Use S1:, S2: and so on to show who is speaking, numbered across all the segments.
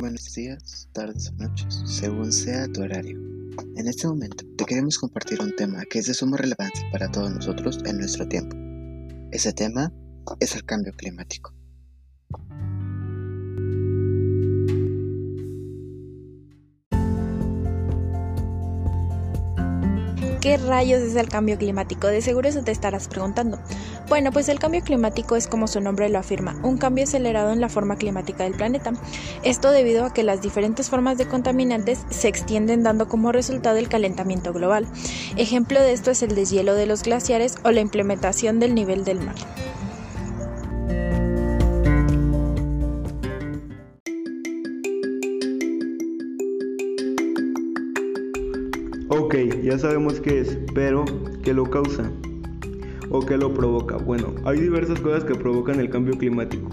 S1: buenos días, tardes o noches, según sea tu horario. En este momento te queremos compartir un tema que es de suma relevancia para todos nosotros en nuestro tiempo. Ese tema es el cambio climático.
S2: ¿Qué rayos es el cambio climático? De seguro eso te estarás preguntando. Bueno, pues el cambio climático es como su nombre lo afirma, un cambio acelerado en la forma climática del planeta. Esto debido a que las diferentes formas de contaminantes se extienden dando como resultado el calentamiento global. Ejemplo de esto es el deshielo de los glaciares o la implementación del nivel del mar.
S3: Ok, ya sabemos qué es, pero ¿qué lo causa? ¿O qué lo provoca? Bueno, hay diversas cosas que provocan el cambio climático,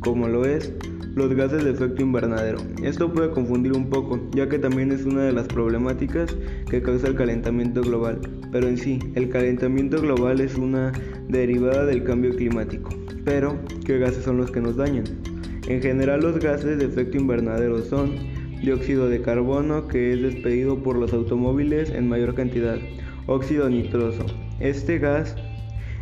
S3: como lo es los gases de efecto invernadero. Esto puede confundir un poco, ya que también es una de las problemáticas que causa el calentamiento global, pero en sí, el calentamiento global es una derivada del cambio climático. Pero, ¿qué gases son los que nos dañan? En general los gases de efecto invernadero son dióxido de carbono que es despedido por los automóviles en mayor cantidad, óxido nitroso. Este gas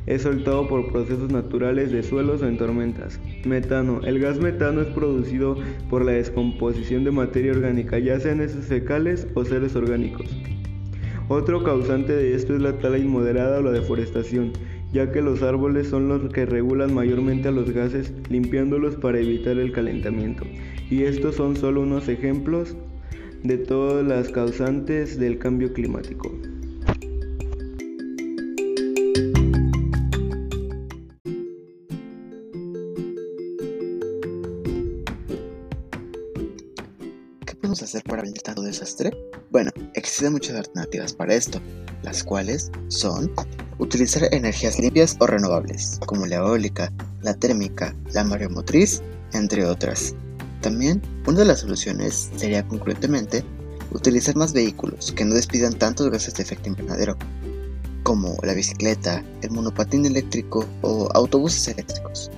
S3: es soltado por procesos naturales de suelos o en tormentas. Metano. El gas metano es producido por la descomposición de materia orgánica, ya sean heces fecales o seres orgánicos. Otro causante de esto es la tala inmoderada o la deforestación, ya que los árboles son los que regulan mayormente a los gases, limpiándolos para evitar el calentamiento. Y estos son solo unos ejemplos de todas las causantes del cambio climático.
S1: Hacer para evitar desastre? Bueno, existen muchas alternativas para esto, las cuales son Utilizar energías limpias o renovables, como la eólica, la térmica, la mareomotriz, entre otras. También, una de las soluciones sería concretamente utilizar más vehículos que no despidan tantos gases de efecto invernadero, como la bicicleta, el monopatín eléctrico o autobuses eléctricos.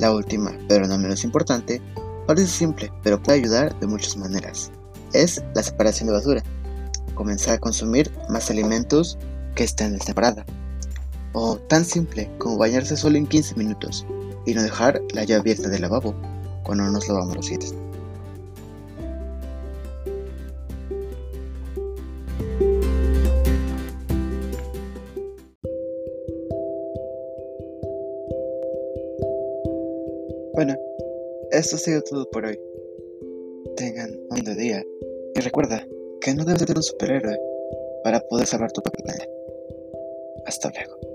S1: La última, pero no menos importante, parece simple, pero puede ayudar de muchas maneras. Es la separación de basura. Comenzar a consumir más alimentos que está en separada. O tan simple como bañarse solo en 15 minutos y no dejar la llave abierta del lavabo cuando nos lavamos los dientes. Bueno, esto ha sido todo por hoy. Tengan un lindo día y recuerda que no debes ser un superhéroe para poder salvar tu planeta. Hasta luego.